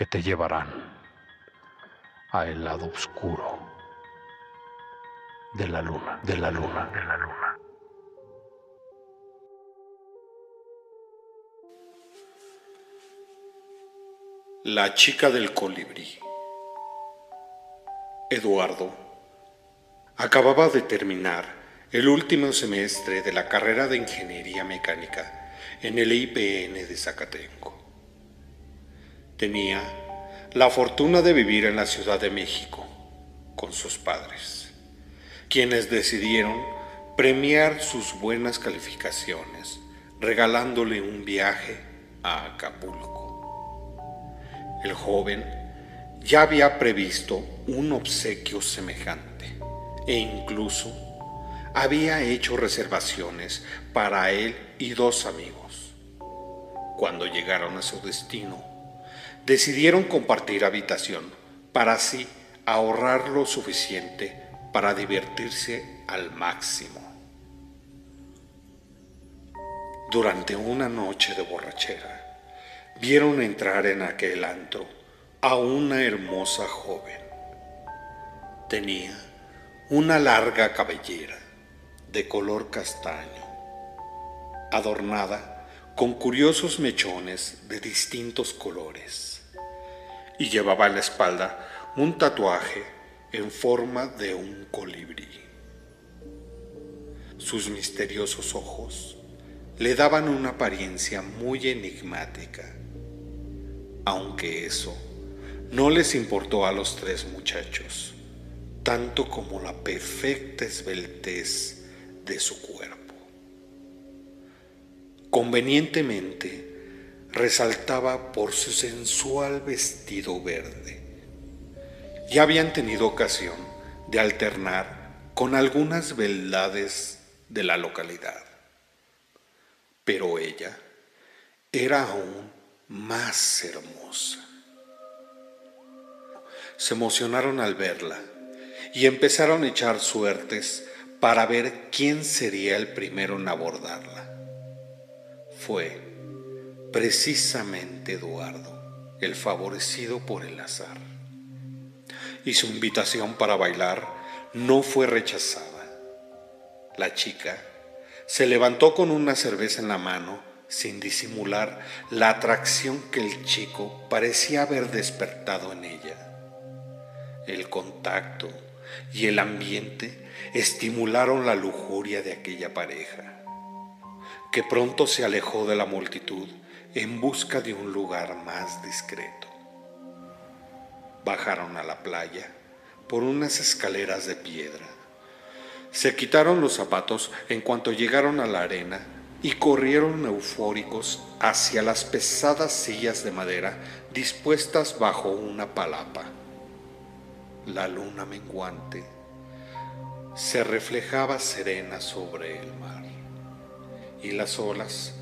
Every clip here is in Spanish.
que te llevarán a el lado oscuro de la luna, de la luna, de la luna. La chica del colibrí. Eduardo acababa de terminar el último semestre de la carrera de Ingeniería Mecánica en el IPN de Zacatenco. Tenía la fortuna de vivir en la Ciudad de México con sus padres, quienes decidieron premiar sus buenas calificaciones regalándole un viaje a Acapulco. El joven ya había previsto un obsequio semejante e incluso había hecho reservaciones para él y dos amigos. Cuando llegaron a su destino, decidieron compartir habitación para así ahorrar lo suficiente para divertirse al máximo. Durante una noche de borrachera, vieron entrar en aquel antro a una hermosa joven. Tenía una larga cabellera de color castaño, adornada con curiosos mechones de distintos colores, y llevaba en la espalda un tatuaje en forma de un colibrí. Sus misteriosos ojos le daban una apariencia muy enigmática aunque eso no les importó a los tres muchachos, tanto como la perfecta esbeltez de su cuerpo. Convenientemente resaltaba por su sensual vestido verde. Ya habían tenido ocasión de alternar con algunas beldades de la localidad, pero ella era aún más hermosa. Se emocionaron al verla y empezaron a echar suertes para ver quién sería el primero en abordarla. Fue precisamente Eduardo, el favorecido por el azar. Y su invitación para bailar no fue rechazada. La chica se levantó con una cerveza en la mano sin disimular la atracción que el chico parecía haber despertado en ella. El contacto y el ambiente estimularon la lujuria de aquella pareja, que pronto se alejó de la multitud en busca de un lugar más discreto. Bajaron a la playa por unas escaleras de piedra. Se quitaron los zapatos en cuanto llegaron a la arena y corrieron eufóricos hacia las pesadas sillas de madera dispuestas bajo una palapa. La luna menguante se reflejaba serena sobre el mar y las olas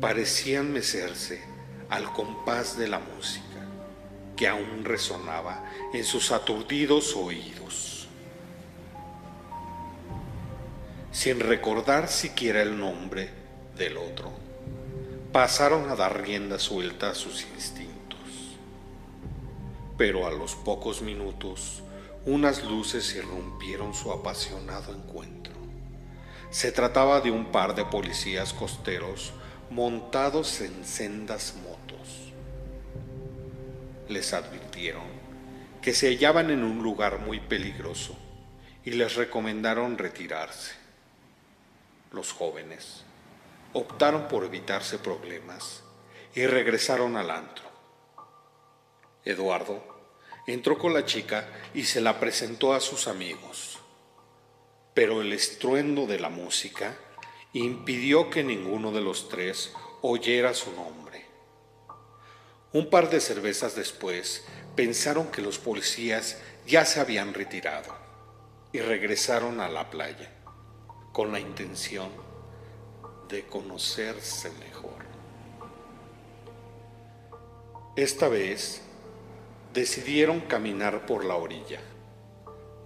parecían mecerse al compás de la música que aún resonaba en sus aturdidos oídos. Sin recordar siquiera el nombre, del otro, pasaron a dar rienda suelta a sus instintos. Pero a los pocos minutos, unas luces irrumpieron su apasionado encuentro. Se trataba de un par de policías costeros montados en sendas motos. Les advirtieron que se hallaban en un lugar muy peligroso y les recomendaron retirarse. Los jóvenes optaron por evitarse problemas y regresaron al antro. Eduardo entró con la chica y se la presentó a sus amigos, pero el estruendo de la música impidió que ninguno de los tres oyera su nombre. Un par de cervezas después pensaron que los policías ya se habían retirado y regresaron a la playa con la intención de conocerse mejor. Esta vez decidieron caminar por la orilla,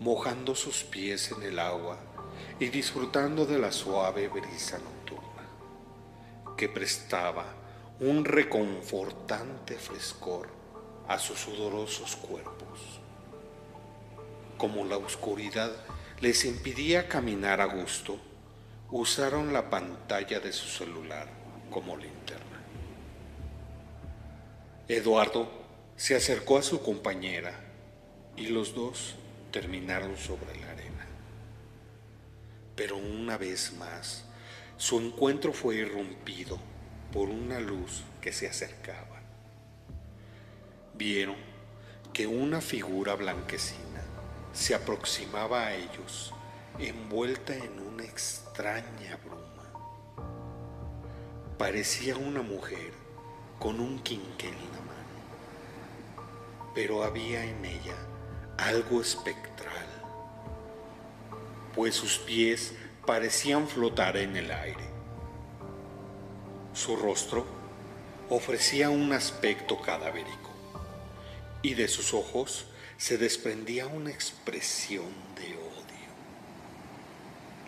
mojando sus pies en el agua y disfrutando de la suave brisa nocturna, que prestaba un reconfortante frescor a sus sudorosos cuerpos. Como la oscuridad les impidía caminar a gusto, usaron la pantalla de su celular como linterna. Eduardo se acercó a su compañera y los dos terminaron sobre la arena. Pero una vez más, su encuentro fue irrumpido por una luz que se acercaba vieron que una figura blanquecina se aproximaba a ellos envuelta en una extraña bruma. Parecía una mujer con un quinquel en la mano, pero había en ella algo espectral, pues sus pies parecían flotar en el aire. Su rostro ofrecía un aspecto cadavérico y de sus ojos se desprendía una expresión de odio.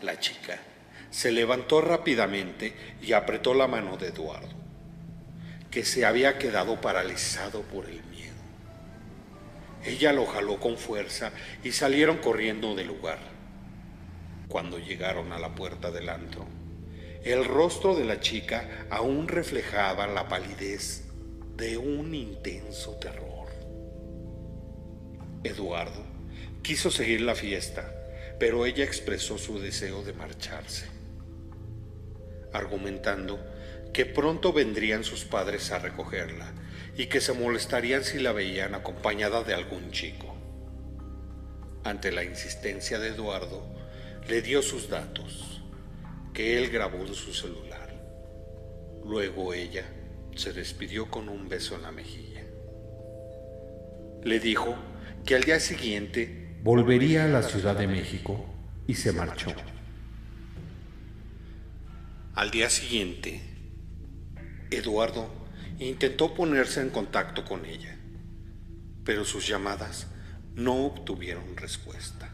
La chica se levantó rápidamente y apretó la mano de Eduardo, que se había quedado paralizado por el. Ella lo jaló con fuerza y salieron corriendo del lugar. Cuando llegaron a la puerta del antro, el rostro de la chica aún reflejaba la palidez de un intenso terror. Eduardo quiso seguir la fiesta, pero ella expresó su deseo de marcharse, argumentando que pronto vendrían sus padres a recogerla y que se molestarían si la veían acompañada de algún chico. Ante la insistencia de Eduardo, le dio sus datos, que él grabó en su celular. Luego ella se despidió con un beso en la mejilla. Le dijo que al día siguiente volvería a la Ciudad de México y se marchó. Al día siguiente, Eduardo intentó ponerse en contacto con ella, pero sus llamadas no obtuvieron respuesta.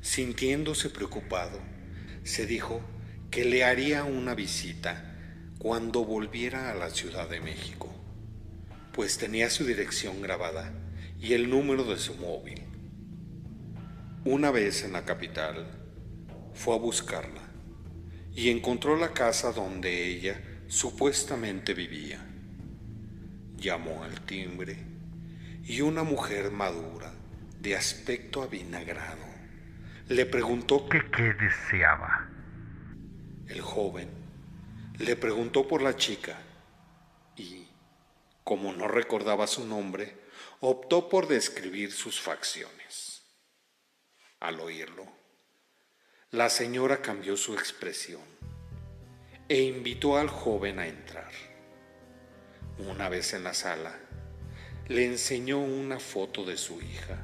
Sintiéndose preocupado, se dijo que le haría una visita cuando volviera a la Ciudad de México, pues tenía su dirección grabada y el número de su móvil. Una vez en la capital, fue a buscarla y encontró la casa donde ella supuestamente vivía. Llamó al timbre y una mujer madura, de aspecto avinagrado, le preguntó qué deseaba. El joven le preguntó por la chica y, como no recordaba su nombre, optó por describir sus facciones. Al oírlo, la señora cambió su expresión e invitó al joven a entrar. Una vez en la sala, le enseñó una foto de su hija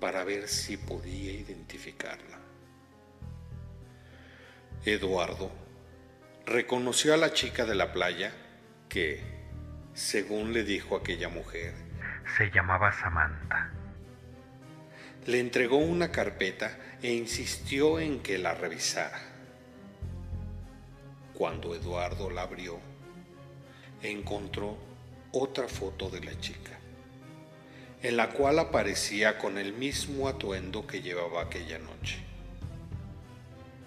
para ver si podía identificarla. Eduardo reconoció a la chica de la playa que, según le dijo aquella mujer, se llamaba Samantha. Le entregó una carpeta e insistió en que la revisara. Cuando Eduardo la abrió, encontró otra foto de la chica, en la cual aparecía con el mismo atuendo que llevaba aquella noche.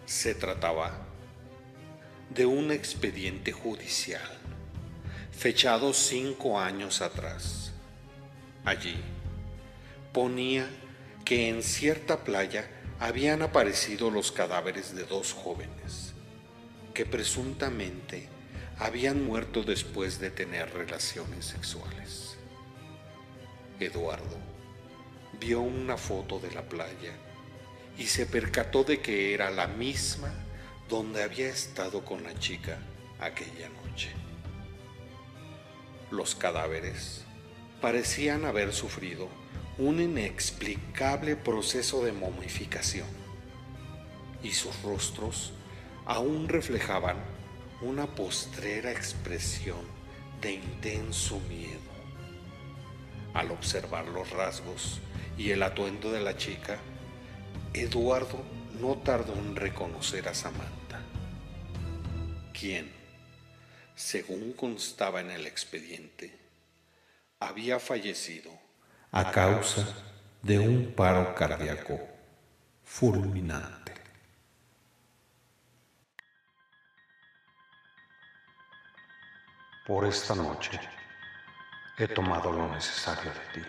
Se trataba de un expediente judicial fechado cinco años atrás Allí ponía que en cierta playa habían aparecido los cadáveres de dos jóvenes que presuntamente habían muerto después de tener relaciones sexuales. Eduardo vio una foto de la playa y se percató de que era la misma donde había estado con la chica aquella noche. Los cadáveres parecían haber sufrido un inexplicable proceso de momificación y sus rostros aún reflejaban una postrera expresión de intenso miedo. Al observar los rasgos y el atuendo de la chica, Eduardo no tardó en reconocer a Samantha, quien, según constaba en el expediente, había fallecido a causa de un paro cardíaco fulminante. Por esta noche he tomado lo necesario de ti.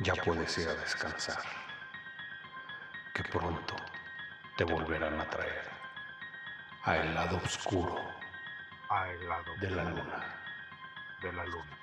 Ya puedes ir a descansar, que pronto te volverán a traer a el lado oscuro de la luna. de la luna.